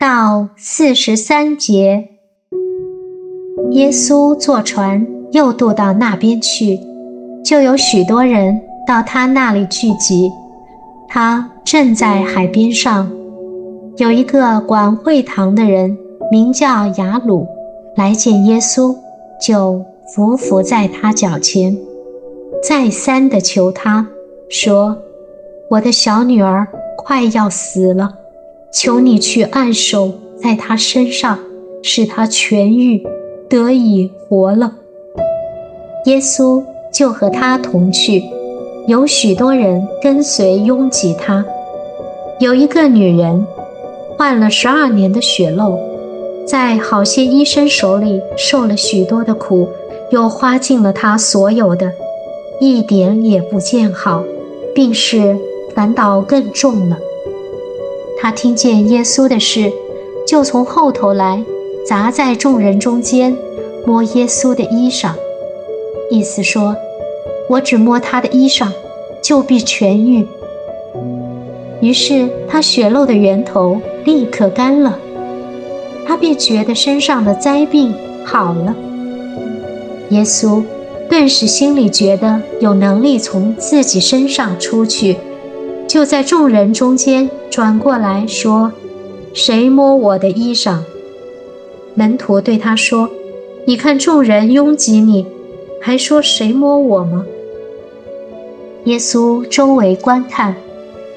到四十三节，耶稣坐船。又渡到那边去，就有许多人到他那里聚集。他正在海边上，有一个管会堂的人，名叫雅鲁，来见耶稣，就伏伏在他脚前，再三的求他说：“我的小女儿快要死了，求你去按手在她身上，使她痊愈，得以活了。”耶稣就和他同去，有许多人跟随拥挤他。有一个女人患了十二年的血漏，在好些医生手里受了许多的苦，又花尽了她所有的，一点也不见好，病势反倒更重了。他听见耶稣的事，就从后头来，砸在众人中间，摸耶稣的衣裳。意思说，我只摸他的衣裳，就必痊愈。于是他血漏的源头立刻干了，他便觉得身上的灾病好了。耶稣顿时心里觉得有能力从自己身上出去，就在众人中间转过来说：“谁摸我的衣裳？”门徒对他说：“你看众人拥挤你。”还说谁摸我吗？耶稣周围观看，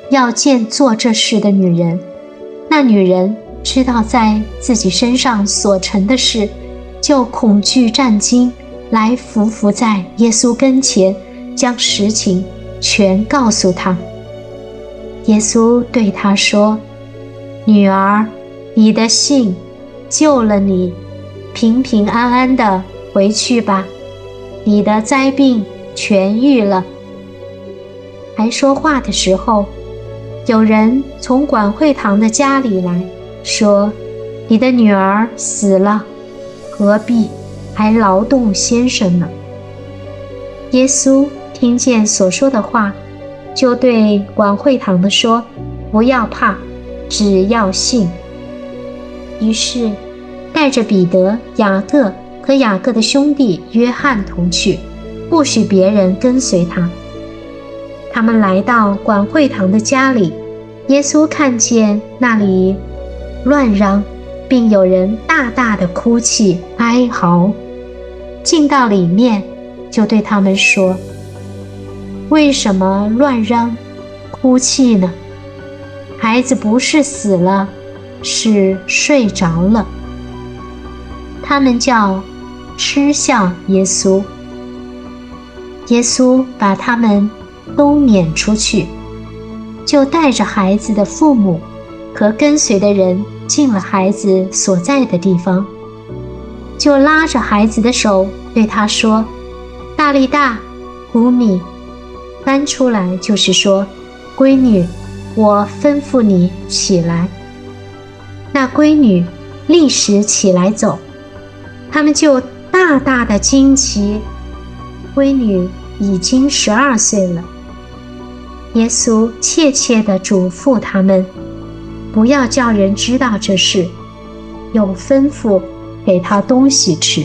要见做这事的女人。那女人知道在自己身上所成的事，就恐惧战惊，来伏伏在耶稣跟前，将实情全告诉他。耶稣对他说：“女儿，你的信救了你，平平安安的回去吧。”你的灾病痊愈了。还说话的时候，有人从管会堂的家里来说：“你的女儿死了，何必还劳动先生呢？”耶稣听见所说的话，就对管会堂的说：“不要怕，只要信。”于是带着彼得、雅各。和雅各的兄弟约翰同去，不许别人跟随他。他们来到管会堂的家里，耶稣看见那里乱嚷，并有人大大的哭泣哀嚎，进到里面，就对他们说：“为什么乱嚷、哭泣呢？孩子不是死了，是睡着了。”他们叫。嗤笑耶稣，耶稣把他们都撵出去，就带着孩子的父母和跟随的人进了孩子所在的地方，就拉着孩子的手对他说：“大力大，古米，翻出来就是说，闺女，我吩咐你起来。”那闺女立时起来走，他们就。大大的惊奇，闺女已经十二岁了。耶稣切切地嘱咐他们，不要叫人知道这事，又吩咐给他东西吃。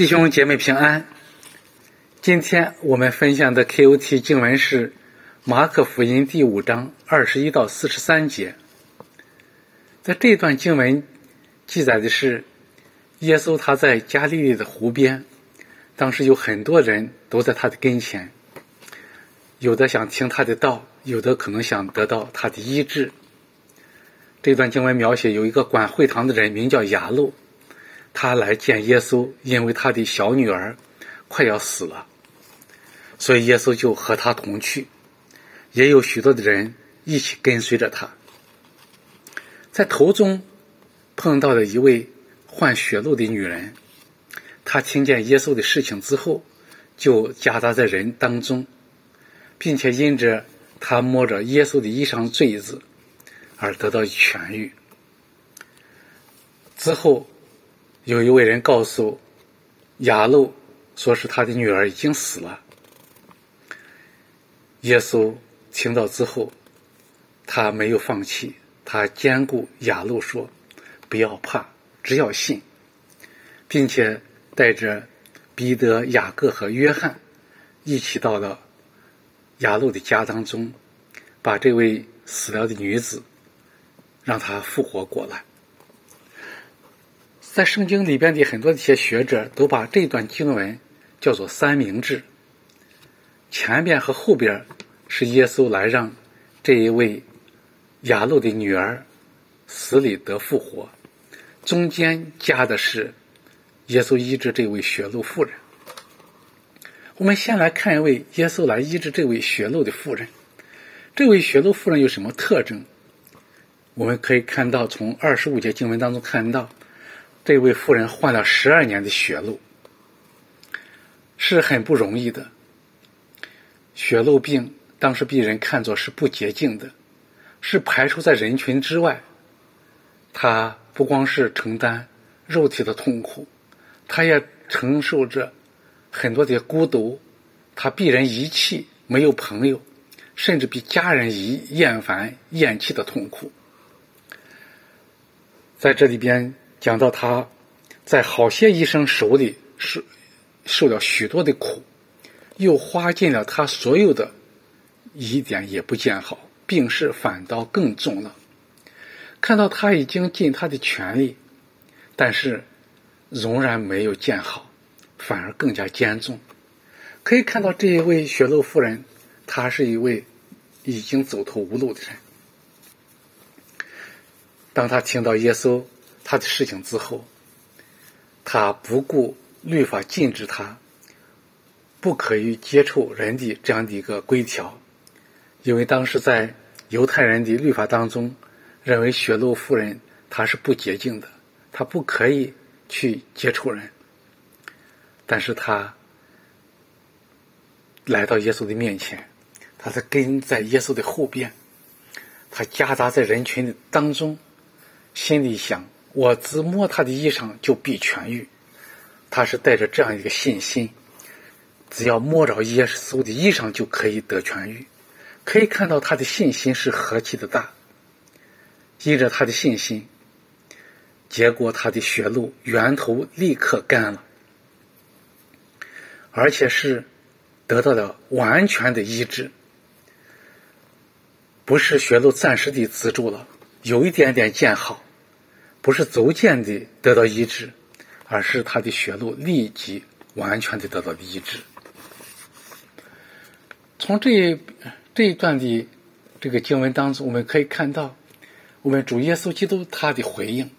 弟兄姐妹平安。今天我们分享的 KOT 经文是《马可福音第五章二十一到四十三节。在这段经文记载的是，耶稣他在加利利的湖边，当时有很多人都在他的跟前，有的想听他的道，有的可能想得到他的医治。这段经文描写有一个管会堂的人名叫雅路，他来见耶稣，因为他的小女儿快要死了，所以耶稣就和他同去，也有许多的人一起跟随着他。在途中碰到了一位患血漏的女人，她听见耶稣的事情之后，就夹杂在人当中，并且因着她摸着耶稣的衣裳坠子而得到痊愈。之后，有一位人告诉雅路，说是他的女儿已经死了。耶稣听到之后，他没有放弃。他兼顾雅路说：“不要怕，只要信，并且带着彼得、雅各和约翰一起到了雅路的家当中，把这位死了的女子让她复活过来。”在圣经里边的很多的一些学者都把这段经文叫做“三明治”，前边和后边是耶稣来让这一位。雅路的女儿死里得复活，中间加的是耶稣医治这位血路妇人。我们先来看一位耶稣来医治这位血路的妇人。这位血路妇人有什么特征？我们可以看到，从二十五节经文当中看到，这位妇人患了十二年的血漏，是很不容易的。血漏病当时被人看作是不洁净的。是排除在人群之外，他不光是承担肉体的痛苦，他也承受着很多的孤独，他被人遗弃，没有朋友，甚至比家人遗厌烦厌弃的痛苦。在这里边讲到他在好些医生手里受受了许多的苦，又花尽了他所有的，一点也不见好。病势反倒更重了。看到他已经尽他的全力，但是仍然没有见好，反而更加严重。可以看到这一位血漏夫人，她是一位已经走投无路的人。当他听到耶稣他的事情之后，他不顾律法禁止他不可以接触人的这样的一个规条，因为当时在。犹太人的律法当中，认为血肉妇人她是不洁净的，她不可以去接触人。但是他来到耶稣的面前，他是跟在耶稣的后边，他夹杂在人群的当中，心里想：我只摸他的衣裳就必痊愈。他是带着这样一个信心，只要摸着耶稣的衣裳就可以得痊愈。可以看到他的信心是何其的大，依着他的信心，结果他的血路源头立刻干了，而且是得到了完全的医治，不是血路暂时的止住了，有一点点见好，不是逐渐的得到医治，而是他的血路立即完全的得到医治。从这一。这一段的这个经文当中，我们可以看到，我们主耶稣基督他的回应。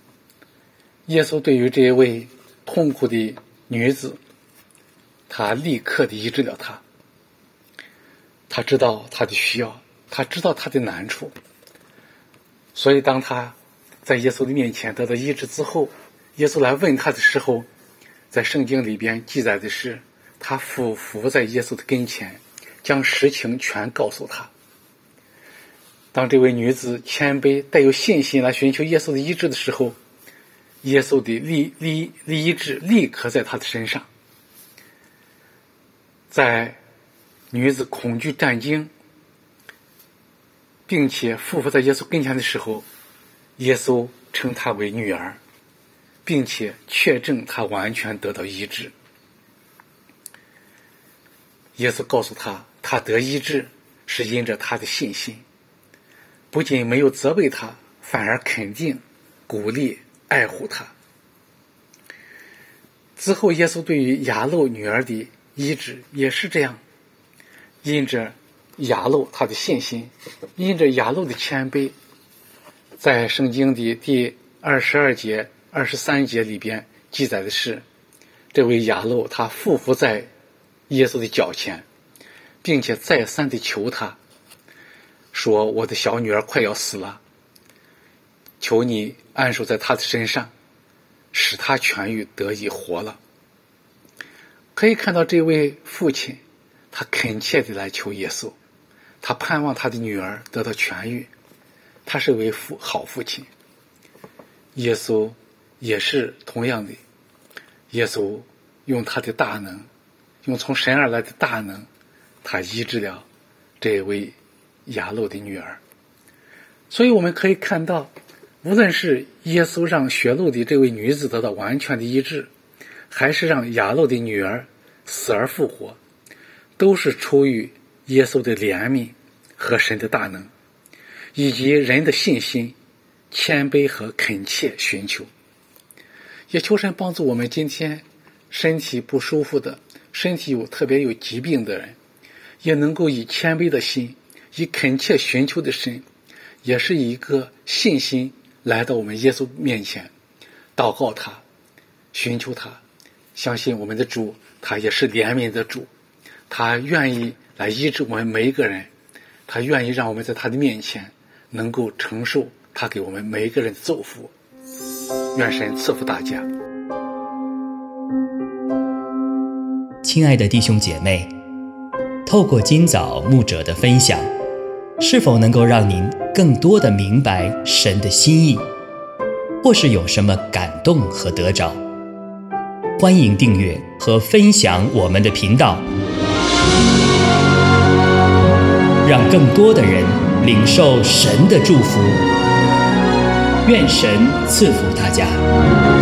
耶稣对于这一位痛苦的女子，他立刻的医治了她。他知道她的需要，他知道她的难处，所以当他在耶稣的面前得到医治之后，耶稣来问他的时候，在圣经里边记载的是，他俯伏在耶稣的跟前。将实情全告诉他。当这位女子谦卑、带有信心来寻求耶稣的医治的时候，耶稣的立立立医治立刻在她的身上。在女子恐惧战惊，并且匍匐在耶稣跟前的时候，耶稣称她为女儿，并且确证她完全得到医治。耶稣告诉她。他得医治，是因着他的信心，不仅没有责备他，反而肯定、鼓励、爱护他。之后，耶稣对于雅露女儿的医治也是这样，因着雅露她的信心，因着雅露的谦卑，在圣经的第二十二节、二十三节里边记载的是，这位雅露他匍匐在耶稣的脚前。并且再三的求他，说：“我的小女儿快要死了，求你安守在她的身上，使她痊愈得以活了。”可以看到这位父亲，他恳切的来求耶稣，他盼望他的女儿得到痊愈，他是位父好父亲。耶稣也是同样的，耶稣用他的大能，用从神而来的大能。他医治了这位雅鲁的女儿，所以我们可以看到，无论是耶稣让血露的这位女子得到完全的医治，还是让雅露的女儿死而复活，都是出于耶稣的怜悯和神的大能，以及人的信心、谦卑和恳切寻求。也求神帮助我们今天身体不舒服的、身体有特别有疾病的人。也能够以谦卑的心，以恳切寻求的心，也是以一个信心来到我们耶稣面前，祷告他，寻求他，相信我们的主，他也是怜悯的主，他愿意来医治我们每一个人，他愿意让我们在他的面前能够承受他给我们每一个人的祝福。愿神赐福大家，亲爱的弟兄姐妹。透过今早牧者的分享，是否能够让您更多的明白神的心意，或是有什么感动和得着？欢迎订阅和分享我们的频道，让更多的人领受神的祝福。愿神赐福大家。